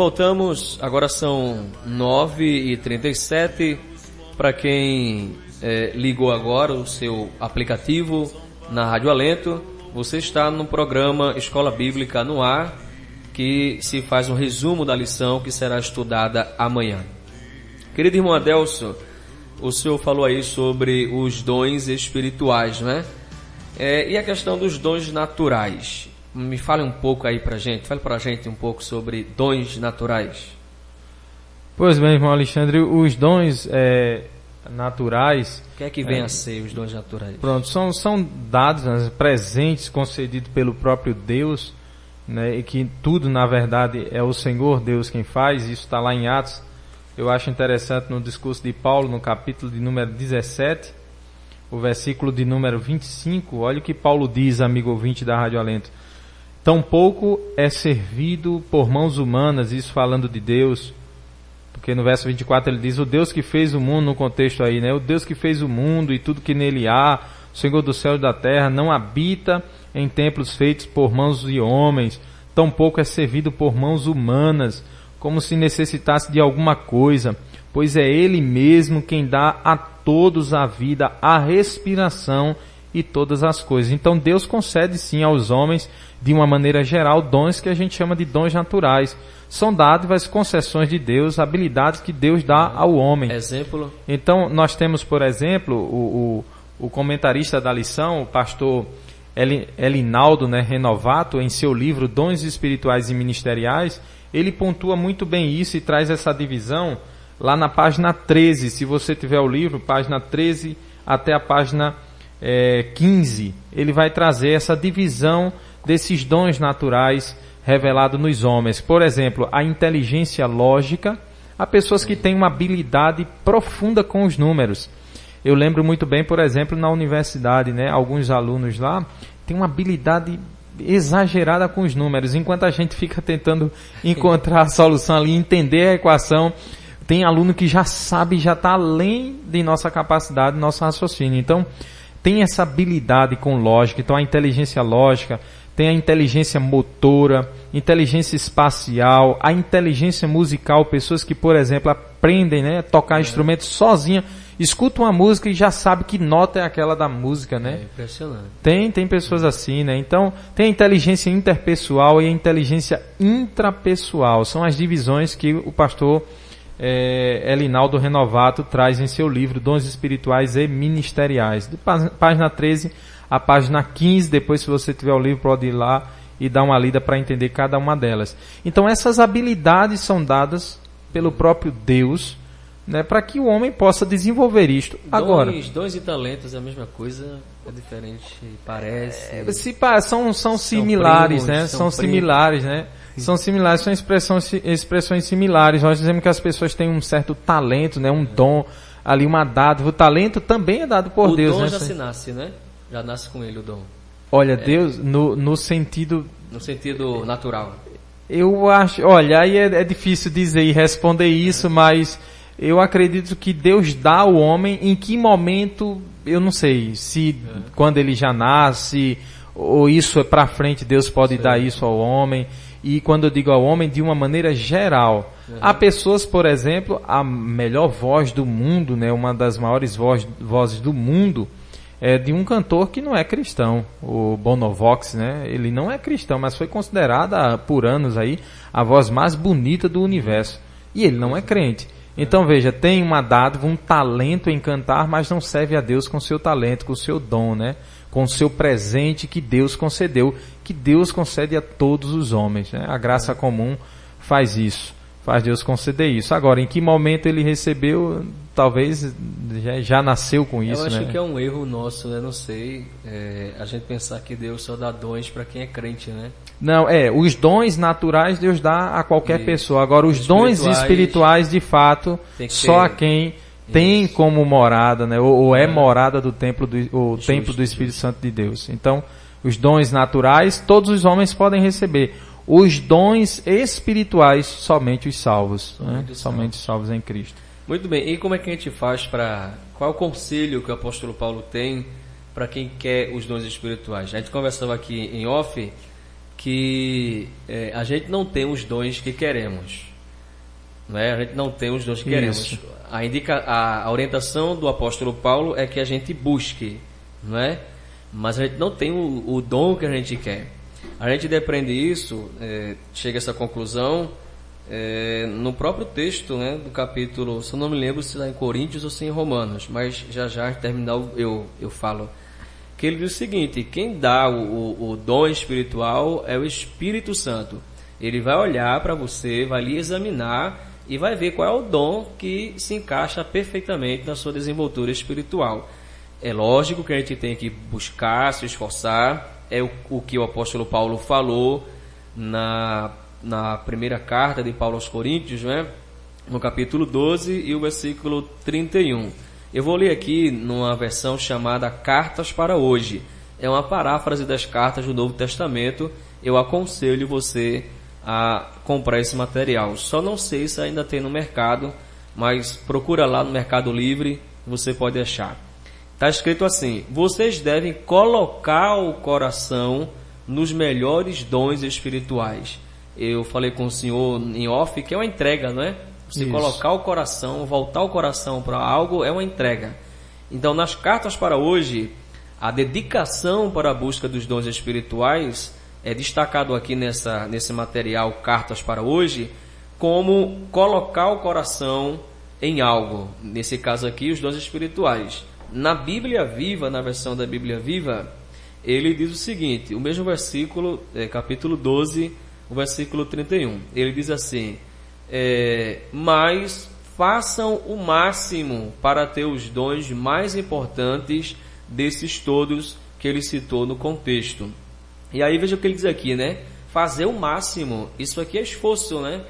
Voltamos. Agora são 9h37. Para quem é, ligou agora o seu aplicativo na Rádio Alento, você está no programa Escola Bíblica no Ar, que se faz um resumo da lição que será estudada amanhã. Querido irmão Adelso, o senhor falou aí sobre os dons espirituais, né? É, e a questão dos dons naturais. Me fale um pouco aí pra gente, fale pra gente um pouco sobre dons naturais. Pois bem, irmão Alexandre, os dons é, naturais. O que é que vem é, a ser os dons naturais? Pronto, são, são dados, né, presentes concedidos pelo próprio Deus, né, e que tudo, na verdade, é o Senhor Deus quem faz, isso está lá em Atos. Eu acho interessante no discurso de Paulo, no capítulo de número 17, o versículo de número 25, olha o que Paulo diz, amigo ouvinte da Rádio Alento. Tampouco é servido por mãos humanas, isso falando de Deus, porque no verso 24 ele diz: O Deus que fez o mundo, no contexto aí, né? O Deus que fez o mundo e tudo que nele há, o Senhor do céu e da terra, não habita em templos feitos por mãos de homens, tampouco é servido por mãos humanas, como se necessitasse de alguma coisa, pois é Ele mesmo quem dá a todos a vida, a respiração e todas as coisas. Então Deus concede sim aos homens, de uma maneira geral, dons que a gente chama de dons naturais. São dádivas, concessões de Deus, habilidades que Deus dá ao homem. Exemplo? Então nós temos, por exemplo, o, o, o comentarista da lição, o pastor Elinaldo né, Renovato, em seu livro Dons Espirituais e Ministeriais, ele pontua muito bem isso e traz essa divisão lá na página 13. Se você tiver o livro, página 13 até a página é, 15, ele vai trazer essa divisão desses dons naturais revelados nos homens. Por exemplo, a inteligência lógica. Há pessoas que têm uma habilidade profunda com os números. Eu lembro muito bem, por exemplo, na universidade, né, alguns alunos lá têm uma habilidade exagerada com os números. Enquanto a gente fica tentando encontrar a solução ali, entender a equação, tem aluno que já sabe, já está além de nossa capacidade, nosso raciocínio. Então, tem essa habilidade com lógica, então a inteligência lógica, tem a inteligência motora, inteligência espacial, a inteligência musical, pessoas que, por exemplo, aprendem né, a tocar é. instrumentos sozinha, escuta uma música e já sabe que nota é aquela da música, né? É impressionante. Tem, tem pessoas assim, né? Então, tem a inteligência interpessoal e a inteligência intrapessoal. São as divisões que o pastor é, Elinaldo Renovato traz em seu livro Dons Espirituais e Ministeriais. De página 13 a página 15, depois se você tiver o livro pode ir lá e dar uma lida para entender cada uma delas. Então essas habilidades são dadas pelo próprio Deus, né, para que o homem possa desenvolver isto. Dons, Agora, dons e talentos é a mesma coisa, é diferente, parece. É, se, são, são similares, primos, né? São, são similares, né? São similares, são expressões, expressões similares. Nós dizemos que as pessoas têm um certo talento, né? Um dom, ali uma dádiva. O talento também é dado por o Deus, dom né? já se nasce, né? Já nasce com ele o dom. Olha, é. Deus, no, no sentido... No sentido natural. Eu acho, olha, aí é, é difícil dizer e responder isso, mas eu acredito que Deus dá ao homem em que momento, eu não sei, se é. quando ele já nasce, ou isso é para frente, Deus pode dar isso ao homem e quando eu digo ao homem, de uma maneira geral. Uhum. Há pessoas, por exemplo, a melhor voz do mundo, né, uma das maiores voz, vozes do mundo, é de um cantor que não é cristão, o Bonovox, né? Ele não é cristão, mas foi considerada por anos aí a voz mais bonita do universo. E ele não é crente. Então veja, tem uma dádiva, um talento em cantar, mas não serve a Deus com seu talento, com seu dom, né? com seu presente que Deus concedeu, que Deus concede a todos os homens. Né? A graça comum faz isso, faz Deus conceder isso. Agora, em que momento ele recebeu, talvez já, já nasceu com isso. Eu acho né? que é um erro nosso, eu não sei, é, a gente pensar que Deus só dá dons para quem é crente, né? Não, é, os dons naturais Deus dá a qualquer e pessoa. Agora, os espirituais, dons espirituais, de fato, só a quem tem Isso. como morada, né? Ou, ou é, é, morada do templo do, o justo, templo do Espírito justo. Santo de Deus. Então, os dons naturais todos os homens podem receber. Os dons espirituais somente os salvos, somente, né? os somente salvos. salvos em Cristo. Muito bem. E como é que a gente faz para qual é o conselho que o apóstolo Paulo tem para quem quer os dons espirituais? A gente conversava aqui em off que é, a gente não tem os dons que queremos. Não é? A gente não tem os dons que queremos. A, indica, a, a orientação do apóstolo Paulo é que a gente busque, não é? Mas a gente não tem o, o dom que a gente quer. A gente depreende isso, é, chega a essa conclusão é, no próprio texto né, do capítulo, se eu não me lembro se está em Coríntios ou se em Romanos, mas já já terminar eu, eu falo. Que ele diz o seguinte: quem dá o, o, o dom espiritual é o Espírito Santo. Ele vai olhar para você, vai lhe examinar e vai ver qual é o dom que se encaixa perfeitamente na sua desenvoltura espiritual. É lógico que a gente tem que buscar, se esforçar, é o, o que o apóstolo Paulo falou na, na primeira carta de Paulo aos Coríntios, né? no capítulo 12 e o versículo 31. Eu vou ler aqui numa versão chamada Cartas para Hoje. É uma paráfrase das cartas do Novo Testamento. Eu aconselho você a comprar esse material. Só não sei se ainda tem no mercado, mas procura lá no Mercado Livre, você pode achar. Está escrito assim: vocês devem colocar o coração nos melhores dons espirituais. Eu falei com o senhor em off que é uma entrega, não é? Se colocar o coração, voltar o coração para algo é uma entrega. Então, nas cartas para hoje, a dedicação para a busca dos dons espirituais é destacado aqui nessa, nesse material Cartas para Hoje como colocar o coração em algo. Nesse caso aqui, os dons espirituais. Na Bíblia Viva, na versão da Bíblia Viva, ele diz o seguinte: o mesmo versículo, é, capítulo 12, o versículo 31. Ele diz assim: é, Mas façam o máximo para ter os dons mais importantes desses todos que ele citou no contexto. E aí veja o que ele diz aqui, né? Fazer o máximo. Isso aqui é esforço, né?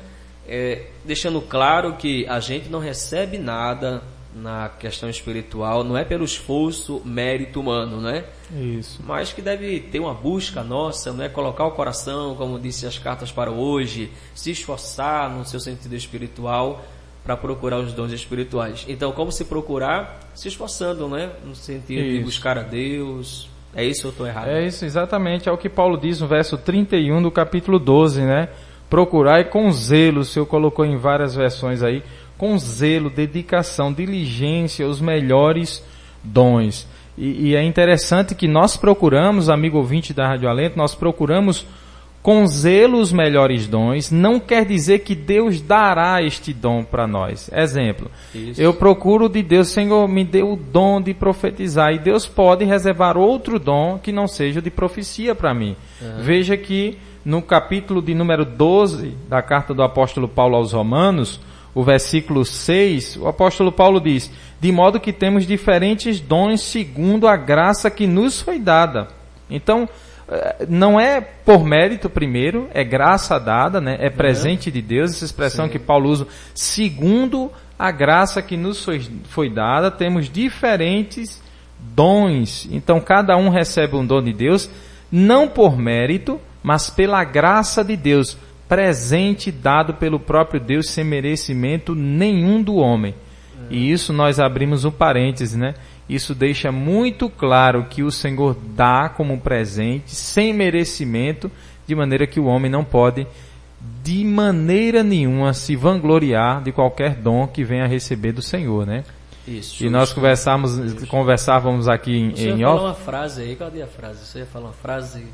É, deixando claro que a gente não recebe nada na questão espiritual, não é pelo esforço, mérito humano, né? Isso. Mas que deve ter uma busca nossa, não é colocar o coração, como disse as cartas para hoje, se esforçar no seu sentido espiritual para procurar os dons espirituais. Então, como se procurar? Se esforçando, né? No sentido Isso. de buscar a Deus, é isso ou estou errado? É isso, exatamente. É o que Paulo diz no verso 31 do capítulo 12, né? Procurai com zelo, o Senhor colocou em várias versões aí, com zelo, dedicação, diligência, os melhores dons. E, e é interessante que nós procuramos, amigo ouvinte da Rádio Alento, nós procuramos com zelo os melhores dons, não quer dizer que Deus dará este dom para nós. Exemplo, Isso. eu procuro de Deus, Senhor, me dê o dom de profetizar, e Deus pode reservar outro dom que não seja de profecia para mim. Uhum. Veja que no capítulo de número 12 da carta do apóstolo Paulo aos Romanos, o versículo 6, o apóstolo Paulo diz: De modo que temos diferentes dons segundo a graça que nos foi dada. Então, não é por mérito primeiro, é graça dada, né? é presente de Deus, essa expressão Sim. que Paulo usa, segundo a graça que nos foi, foi dada, temos diferentes dons. Então cada um recebe um dom de Deus, não por mérito, mas pela graça de Deus, presente dado pelo próprio Deus sem merecimento nenhum do homem. É. E isso nós abrimos um parêntese, né? Isso deixa muito claro que o Senhor dá como presente, sem merecimento, de maneira que o homem não pode, de maneira nenhuma, se vangloriar de qualquer dom que venha a receber do Senhor, né? Isso. E nós conversávamos, conversávamos aqui em, Você em off. uma frase aí, cadê a frase? Você ia falar uma frase?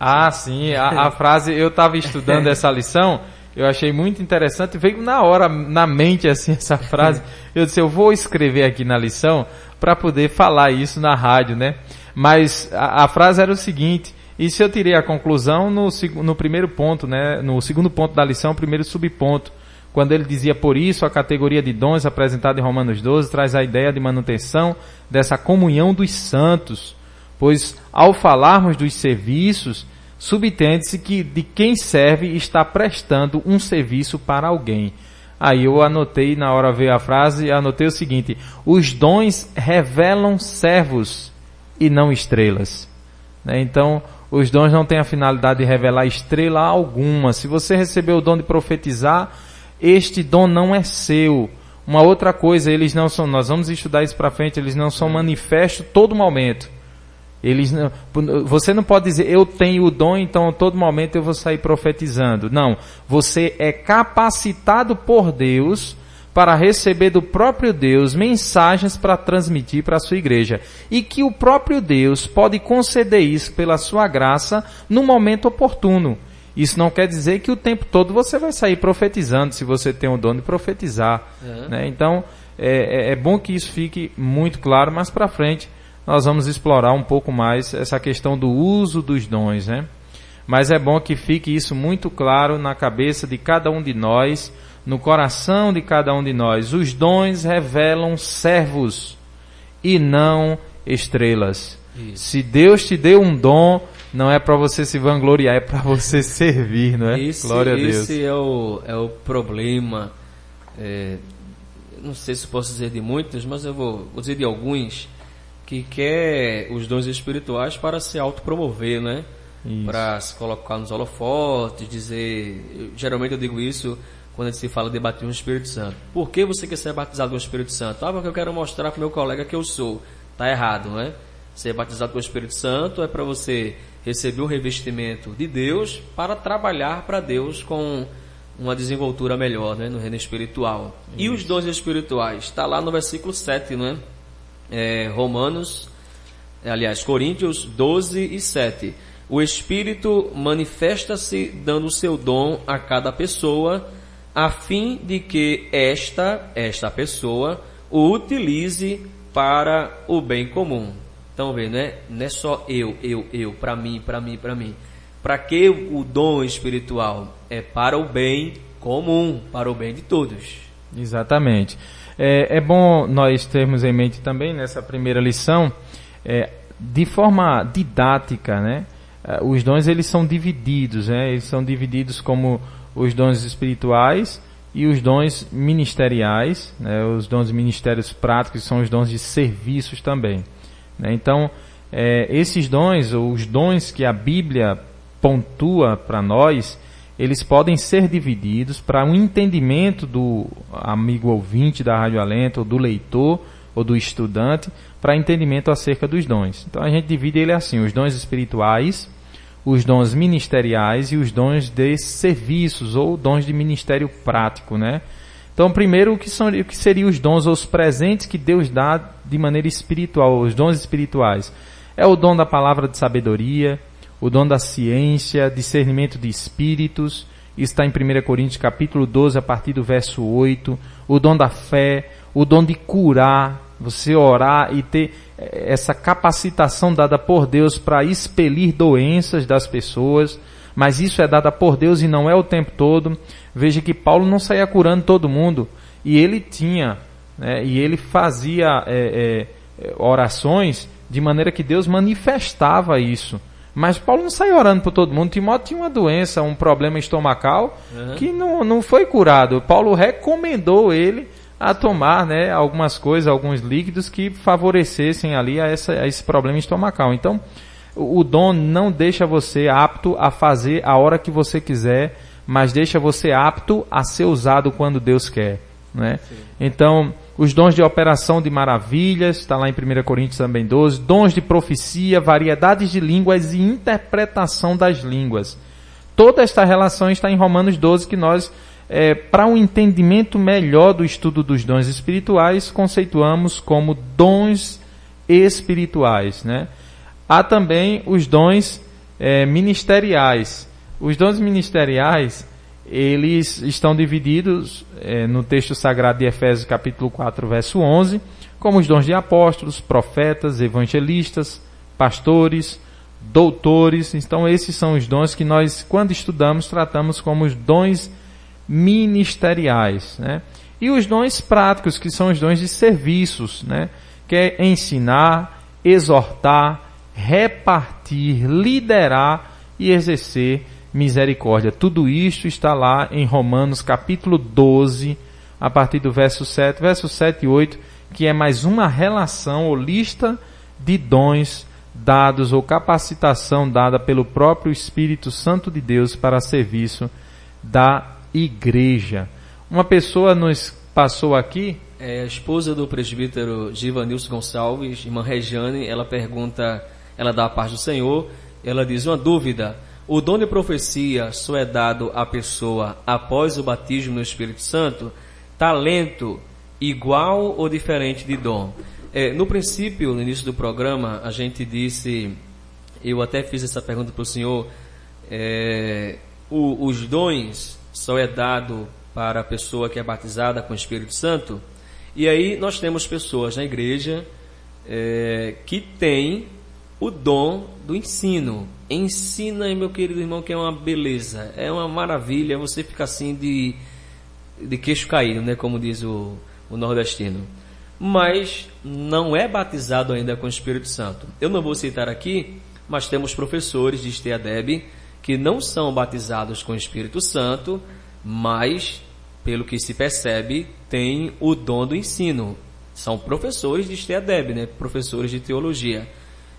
Ah, sim, a, a frase, eu estava estudando essa lição eu achei muito interessante, veio na hora, na mente assim essa frase. Eu disse, eu vou escrever aqui na lição para poder falar isso na rádio, né? Mas a, a, frase era o seguinte, se eu tirei a conclusão no, no primeiro ponto, né? No segundo ponto da lição, primeiro subponto, quando ele dizia por isso a categoria de dons apresentada em Romanos 12 traz a ideia de manutenção dessa comunhão dos santos, pois ao falarmos dos serviços, subtende-se que de quem serve está prestando um serviço para alguém. Aí eu anotei, na hora veio a frase, anotei o seguinte: os dons revelam servos e não estrelas. Né? Então, os dons não têm a finalidade de revelar estrela alguma. Se você recebeu o dom de profetizar, este dom não é seu. Uma outra coisa, eles não são, nós vamos estudar isso para frente, eles não são manifestos todo momento. Eles não, você não pode dizer eu tenho o dom, então a todo momento eu vou sair profetizando. Não, você é capacitado por Deus para receber do próprio Deus mensagens para transmitir para a sua igreja. E que o próprio Deus pode conceder isso pela sua graça no momento oportuno. Isso não quer dizer que o tempo todo você vai sair profetizando, se você tem o dom de profetizar. Uhum. Né? Então, é, é, é, bom que isso fique muito claro, mas para frente nós vamos explorar um pouco mais essa questão do uso dos dons. Né? Mas é bom que fique isso muito claro na cabeça de cada um de nós, no coração de cada um de nós. Os dons revelam servos e não estrelas. Isso. Se Deus te deu um dom, não é para você se vangloriar, é para você servir, não é? Esse, Glória a Deus. Esse é o, é o problema. É, não sei se posso dizer de muitos, mas eu vou, vou dizer de alguns que quer os dons espirituais para se autopromover, né? Para se colocar nos holofotes, dizer. Geralmente eu digo isso quando a gente se fala de batismo no Espírito Santo. Por que você quer ser batizado no Espírito Santo? Ah, porque eu quero mostrar para o meu colega que eu sou. Tá errado, não é? Ser batizado com o Espírito Santo é para você receber o revestimento de Deus para trabalhar para Deus com uma desenvoltura melhor né, no reino espiritual. Isso. E os dons espirituais? Está lá no versículo 7, não é? É Romanos, aliás, Coríntios 12 e 7. O Espírito manifesta-se dando o seu dom a cada pessoa, a fim de que esta, esta pessoa, o utilize para o bem comum. Então, vê, né? Não é só eu, eu, eu, para mim, para mim, para mim. Para que o dom espiritual? É para o bem comum, para o bem de todos. Exatamente. É, é bom nós termos em mente também nessa primeira lição, é, de forma didática, né? É, os dons eles são divididos, né? Eles são divididos como os dons espirituais e os dons ministeriais, né? Os dons ministérios práticos são os dons de serviços também. Né? Então, é, esses dons, ou os dons que a Bíblia pontua para nós, eles podem ser divididos para um entendimento do amigo ouvinte da Rádio Alento, ou do leitor, ou do estudante, para entendimento acerca dos dons. Então a gente divide ele assim: os dons espirituais, os dons ministeriais e os dons de serviços ou dons de ministério prático, né? Então, primeiro, o que, são, o que seriam os dons ou os presentes que Deus dá de maneira espiritual, os dons espirituais? É o dom da palavra de sabedoria, o dom da ciência, discernimento de espíritos, está em 1 Coríntios capítulo 12, a partir do verso 8, o dom da fé, o dom de curar, você orar e ter eh, essa capacitação dada por Deus para expelir doenças das pessoas, mas isso é dada por Deus e não é o tempo todo. Veja que Paulo não saía curando todo mundo e ele tinha, né, e ele fazia é, é, orações de maneira que Deus manifestava isso. Mas Paulo não saía orando por todo mundo. Timóteo tinha uma doença, um problema estomacal uhum. que não, não foi curado. Paulo recomendou ele a tomar né, algumas coisas, alguns líquidos que favorecessem ali a, essa, a esse problema estomacal. Então, o dom não deixa você apto a fazer a hora que você quiser mas deixa você apto a ser usado quando Deus quer. Né? Então, os dons de operação de maravilhas, está lá em 1 Coríntios também 12, dons de profecia, variedades de línguas e interpretação das línguas. Toda esta relação está em Romanos 12, que nós, é, para um entendimento melhor do estudo dos dons espirituais, conceituamos como dons espirituais. Né? Há também os dons é, ministeriais, os dons ministeriais, eles estão divididos é, no texto sagrado de Efésios capítulo 4, verso 11, como os dons de apóstolos, profetas, evangelistas, pastores, doutores. Então esses são os dons que nós, quando estudamos, tratamos como os dons ministeriais. Né? E os dons práticos, que são os dons de serviços, né? que é ensinar, exortar, repartir, liderar e exercer misericórdia. Tudo isto está lá em Romanos capítulo 12, a partir do verso 7, verso 7 e 8, que é mais uma relação ou lista de dons dados ou capacitação dada pelo próprio Espírito Santo de Deus para serviço da igreja. Uma pessoa nos passou aqui. É, a esposa do presbítero Givanilson Gonçalves, irmã Regiane, ela pergunta ela dá a paz do Senhor, ela diz uma dúvida. O dom de profecia só é dado à pessoa após o batismo no Espírito Santo? Talento igual ou diferente de dom? É, no princípio, no início do programa, a gente disse, eu até fiz essa pergunta para o senhor, é, o, os dons só é dado para a pessoa que é batizada com o Espírito Santo? E aí nós temos pessoas na igreja é, que têm o dom do ensino. Ensina, meu querido irmão, que é uma beleza, é uma maravilha, você fica assim de, de queixo caído, né, como diz o, o nordestino. Mas não é batizado ainda com o Espírito Santo. Eu não vou citar aqui, mas temos professores de Esteadeb que não são batizados com o Espírito Santo, mas, pelo que se percebe, têm o dom do ensino. São professores de Esteadeb, né? professores de teologia.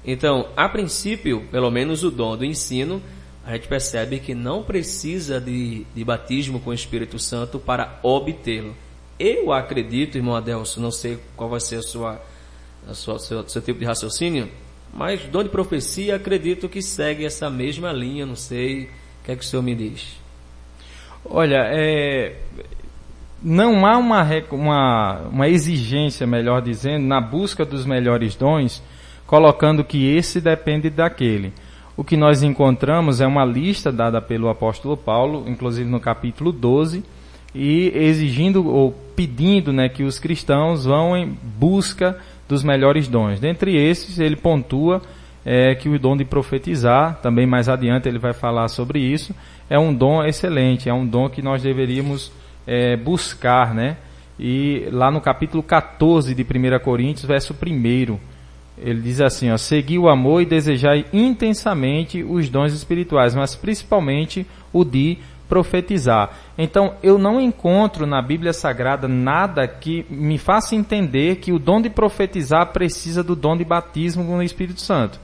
Então, a princípio, pelo menos o dom do ensino, a gente percebe que não precisa de, de batismo com o Espírito Santo para obtê-lo. Eu acredito, irmão Adelso, não sei qual vai ser a sua, a sua seu, seu tipo de raciocínio, mas dom de profecia acredito que segue essa mesma linha, não sei o que é que o senhor me diz. Olha, é, não há uma, uma, uma exigência, melhor dizendo, na busca dos melhores dons colocando que esse depende daquele. O que nós encontramos é uma lista dada pelo apóstolo Paulo, inclusive no capítulo 12, e exigindo ou pedindo né, que os cristãos vão em busca dos melhores dons. Dentre esses, ele pontua é, que o dom de profetizar, também mais adiante ele vai falar sobre isso, é um dom excelente, é um dom que nós deveríamos é, buscar, né? E lá no capítulo 14 de 1 Coríntios, verso 1, ele diz assim, ó, segui o amor e desejai intensamente os dons espirituais, mas principalmente o de profetizar. Então, eu não encontro na Bíblia Sagrada nada que me faça entender que o dom de profetizar precisa do dom de batismo com o Espírito Santo.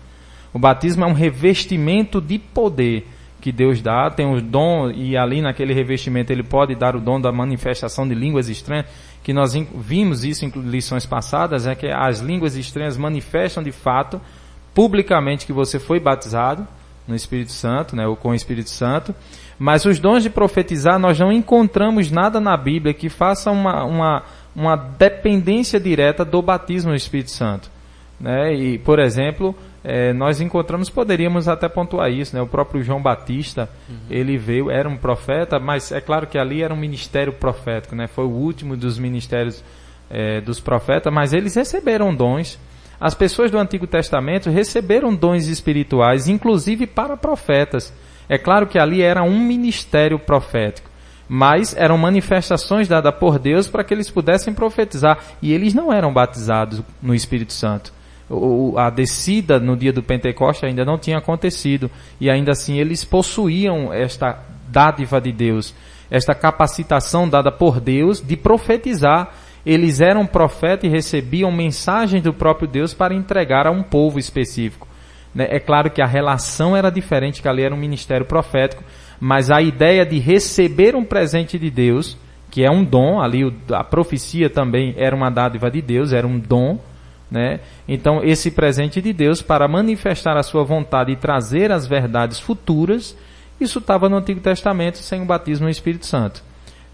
O batismo é um revestimento de poder que Deus dá, tem o dom, e ali naquele revestimento ele pode dar o dom da manifestação de línguas estranhas que nós vimos isso em lições passadas, é que as línguas estranhas manifestam de fato, publicamente, que você foi batizado no Espírito Santo, né, ou com o Espírito Santo, mas os dons de profetizar, nós não encontramos nada na Bíblia que faça uma, uma, uma dependência direta do batismo no Espírito Santo. Né? E, por exemplo, é, nós encontramos, poderíamos até pontuar isso, né? O próprio João Batista, uhum. ele veio, era um profeta, mas é claro que ali era um ministério profético, né? Foi o último dos ministérios é, dos profetas, mas eles receberam dons. As pessoas do Antigo Testamento receberam dons espirituais, inclusive para profetas. É claro que ali era um ministério profético, mas eram manifestações dadas por Deus para que eles pudessem profetizar, e eles não eram batizados no Espírito Santo a descida no dia do Pentecoste ainda não tinha acontecido e ainda assim eles possuíam esta dádiva de Deus, esta capacitação dada por Deus de profetizar. Eles eram profetas e recebiam mensagens do próprio Deus para entregar a um povo específico. Né? É claro que a relação era diferente, que ali era um ministério profético, mas a ideia de receber um presente de Deus, que é um dom, ali a profecia também era uma dádiva de Deus, era um dom, né? Então, esse presente de Deus para manifestar a sua vontade e trazer as verdades futuras, isso estava no Antigo Testamento sem o batismo no Espírito Santo.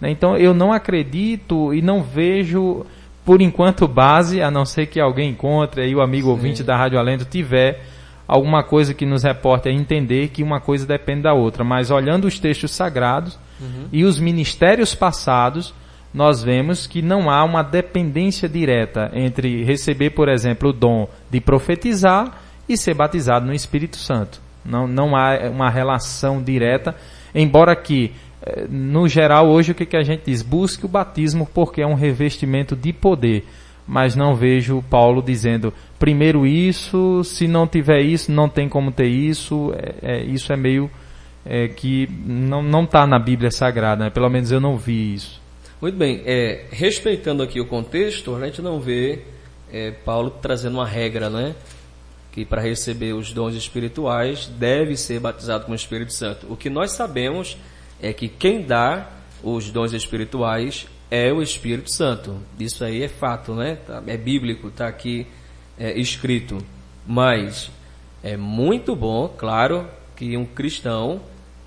Né? Então, eu não acredito e não vejo, por enquanto, base, a não ser que alguém encontre aí o amigo Sim. ouvinte da Rádio Alento tiver alguma coisa que nos reporte a entender que uma coisa depende da outra. Mas olhando os textos sagrados uhum. e os ministérios passados, nós vemos que não há uma dependência direta entre receber, por exemplo, o dom de profetizar e ser batizado no Espírito Santo. Não, não há uma relação direta, embora que, eh, no geral, hoje o que, a gente diz? Busque o batismo porque é um revestimento de poder. Mas não vejo Paulo dizendo, primeiro isso, se não tiver isso, não tem como ter isso. É, é isso é meio é, que não está na Bíblia Sagrada, né? pelo menos eu não vi isso. Muito bem, é, respeitando aqui o contexto, a gente não vê é, Paulo trazendo uma regra, né? Que para receber os dons espirituais deve ser batizado com o Espírito Santo. O que nós sabemos é que quem dá os dons espirituais é o Espírito Santo. Isso aí é fato, né? Tá, é bíblico, está aqui é, escrito. Mas É muito bom, claro, que um cristão,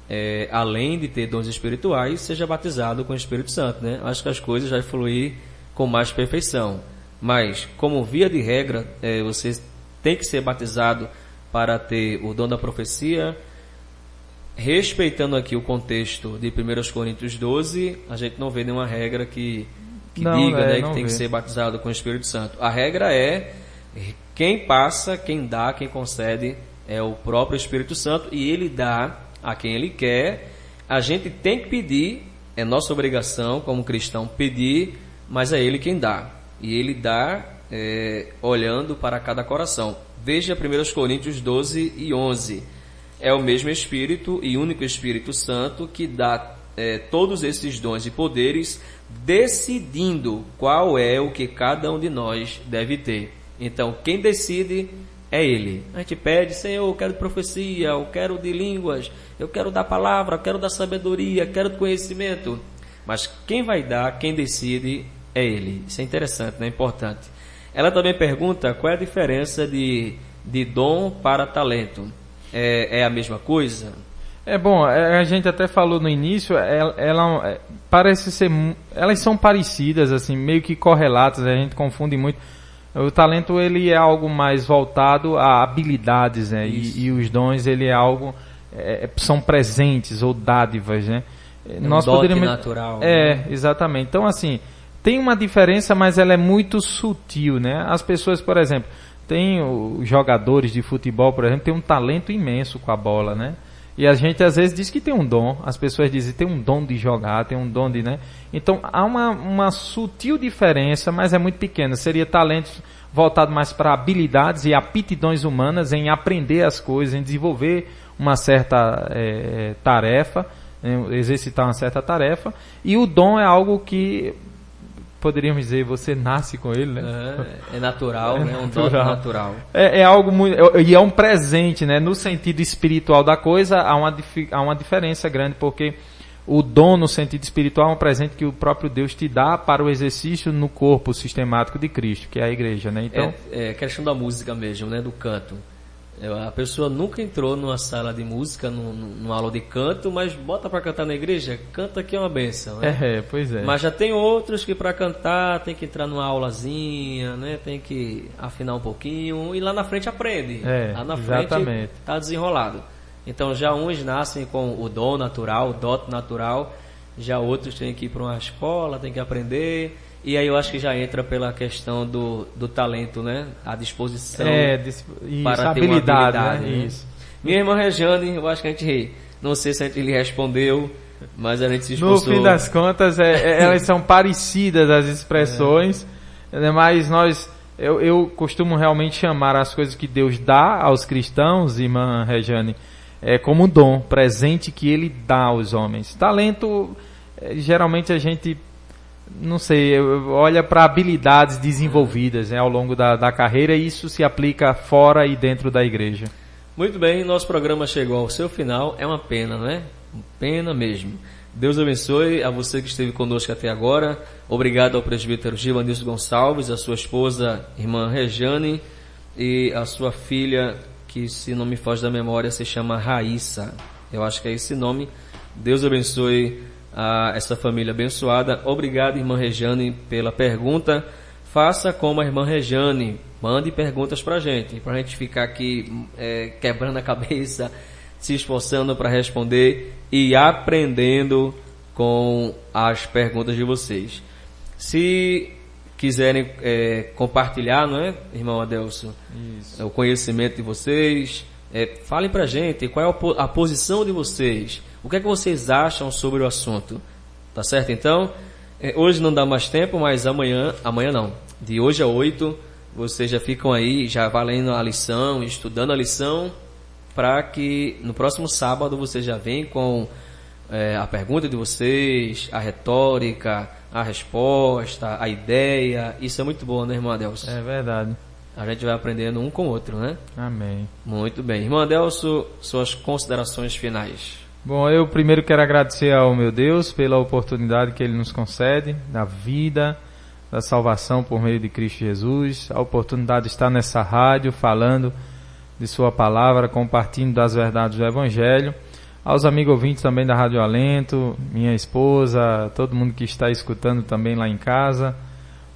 é, além de ter dons espirituais, seja batizado com o Espírito Santo, né? Acho que as coisas vai fluir com mais perfeição. Mas, como via de regra, é, você tem que ser batizado para ter o dom da profecia. Respeitando aqui o contexto de 1 Coríntios 12, a gente não vê nenhuma regra que, que Não, diga é, né, que tem que vê. ser batizado com o Espírito Santo. A regra é quem passa, quem dá, quem concede é o próprio Espírito Santo e ele dá a quem ele quer. A gente tem que pedir, é nossa obrigação como cristão pedir, mas é ele quem dá. E ele dá é, olhando para cada coração. Veja 1 Coríntios 12 e 11. É o mesmo Espírito e único Espírito Santo que dá é, todos esses dons e poderes, decidindo qual é o que cada um de nós deve ter. Então, quem decide é Ele. A gente pede, Senhor, eu quero de profecia, eu quero de línguas, eu quero da palavra, eu quero da sabedoria, quero do conhecimento. Mas quem vai dar, quem decide é Ele. Isso é interessante, né? Importante. Ela também pergunta qual é a diferença de, de dom para talento. É, é a mesma coisa? É bom, é, a gente até falou no início, ela, ela, é, parece ser, elas são parecidas, assim, meio que correlatas, a gente confunde muito. O talento ele é algo mais voltado a habilidades, né? E, e os dons ele é algo é, são presentes ou dádivas, né? um dote natural, É, né? exatamente. Então assim tem uma diferença, mas ela é muito sutil, né? As pessoas, por exemplo, tem os jogadores de futebol, por exemplo, tem um talento imenso com a bola, né? E a gente às vezes diz que tem um dom, as pessoas dizem tem um dom de jogar, tem um dom de, né? Então há uma, uma sutil diferença, mas é muito pequena. Seria talento voltado mais para habilidades e aptidões humanas em aprender as coisas, em desenvolver uma certa eh, tarefa, exercitar uma certa tarefa. E o dom é algo que poderíamos dizer você nasce com ele, né? É, é natural, É né? Um natural. natural. É, é algo muito. é- E é um presente, né? No sentido espiritual da coisa, há uma, há uma diferença grande, porque o dom, no sentido espiritual, é um presente que o próprio Deus te dá para o exercício no corpo sistemático de Cristo, que é a igreja, né? Então, É, é questão da música mesmo, né? Do canto. É, A pessoa nunca entrou numa sala de música, num- num- numa aula de canto, mas bota pra cantar na igreja, canta que é uma benção, né? é, pois é. Mas já tem outros que para cantar tem que entrar numa aulazinha, né? Tem que afinar um pouquinho e lá na frente aprende. É, lá na frente exatamente. tá desenrolado. Então já uns nascem com o dom natural, o dote natural, já outros têm que ir para uma escola, tem que aprender. E aí eu acho que já entra pela questão do, do talento, né? A disposição é, dis- isso, para ter uma habilidade, habilidade, né? né? Isso. Minha irmã Regiane, eu acho que a gente, não sei se a gente lhe respondeu, mas a gente se No esforçou. fim das contas, é- é- elas são parecidas as expressões, né, mas nós, eu, eu costumo realmente chamar as coisas que Deus dá aos cristãos, irmã Rejane, é, como um dom, presente que Ele dá aos homens. Talento, é, geralmente a gente, não sei, olha para habilidades desenvolvidas né, ao longo da, da carreira e isso se aplica fora e dentro da igreja. Muito bem, nosso programa chegou ao seu final. É uma pena, né? Pena mesmo. Deus abençoe a você que esteve conosco até agora. Obrigado ao presbítero Givanilson Gonçalves, a sua esposa, irmã Rejane, e a sua filha, que se não me foge da memória, se chama Raíssa. Eu acho que é esse nome. Deus abençoe a essa família abençoada. Obrigado, irmã Rejane, pela pergunta. Faça como a irmã Rejane. Mande perguntas pra gente, pra gente ficar aqui é, quebrando a cabeça, se esforçando para responder e aprendendo com as perguntas de vocês. Se quiserem é, compartilhar, não é, irmão Adelso, o conhecimento de vocês, é, falem pra gente qual é a a posição de vocês, o que é que vocês acham sobre o assunto, tá certo então? É, hoje não dá mais tempo, mas amanhã, amanhã não, de hoje a 8, vocês já ficam aí, já valendo a lição, estudando a lição, para que no próximo sábado vocês já venham com é, a pergunta de vocês, a retórica, a resposta, a ideia. Isso é muito bom, né, irmão Adelso? É verdade. A gente vai aprendendo um com o outro, né? Amém. Muito bem. Irmão Adelso, suas considerações finais. Bom, eu primeiro quero agradecer ao meu Deus pela oportunidade que Ele nos concede, da vida, da salvação por meio de Cristo Jesus, a oportunidade de estar nessa rádio falando de Sua palavra, compartilhando das verdades do Evangelho. Aos amigos ouvintes também da Rádio Alento, minha esposa, todo mundo que está escutando também lá em casa.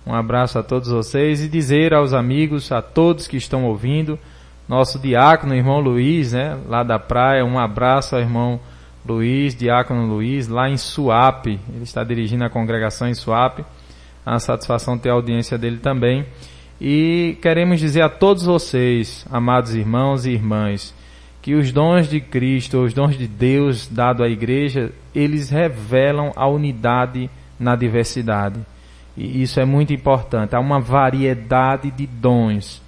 Um abraço a todos vocês e dizer aos amigos, a todos que estão ouvindo, nosso diácono, irmão Luiz, né, lá da praia, um abraço ao irmão diácono Luiz, lá em Suape. Ele está dirigindo a congregação em Suape. É uma satisfação ter a audiência dele também. E queremos dizer a todos vocês, amados irmãos e irmãs, que os dons de Cristo, os dons de Deus dado à igreja, eles revelam a unidade na diversidade. E isso é muito importante. Há uma variedade de dons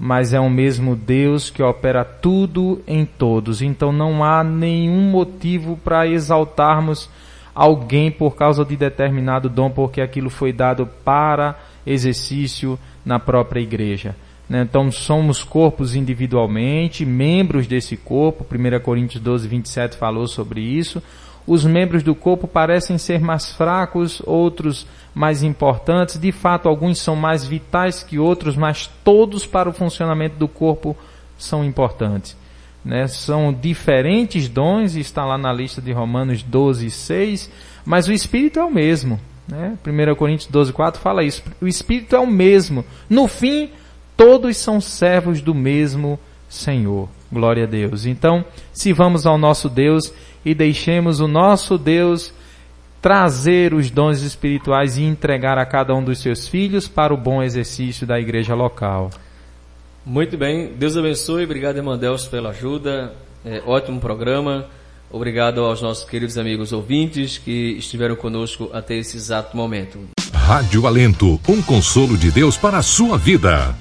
mas é o mesmo Deus que opera tudo em todos. Então não há nenhum motivo para exaltarmos alguém por causa de determinado dom, porque aquilo foi dado para exercício na própria igreja. Né? Então somos corpos individualmente, membros desse corpo. 1 Coríntios 12, 27 falou sobre isso os membros do corpo parecem ser mais fracos, outros mais importantes. De fato, alguns são mais vitais que outros, mas todos para o funcionamento do corpo são importantes. Né? São diferentes dons, está lá na lista de Romanos 12, 6, mas o Espírito é o mesmo. Né? 1 Coríntios 12, 4 fala isso. O Espírito é o mesmo. No fim, todos são servos do mesmo Senhor. Glória a Deus. Então, se vamos ao nosso Deus, e deixemos o nosso Deus trazer os dons espirituais e entregar a cada um dos seus filhos para o bom exercício da igreja local. Muito bem, Deus abençoe, obrigado Delcio pela ajuda, é, ótimo programa, obrigado aos nossos queridos amigos ouvintes que estiveram conosco até esse exato momento. Rádio Alento, um consolo de Deus para a sua vida.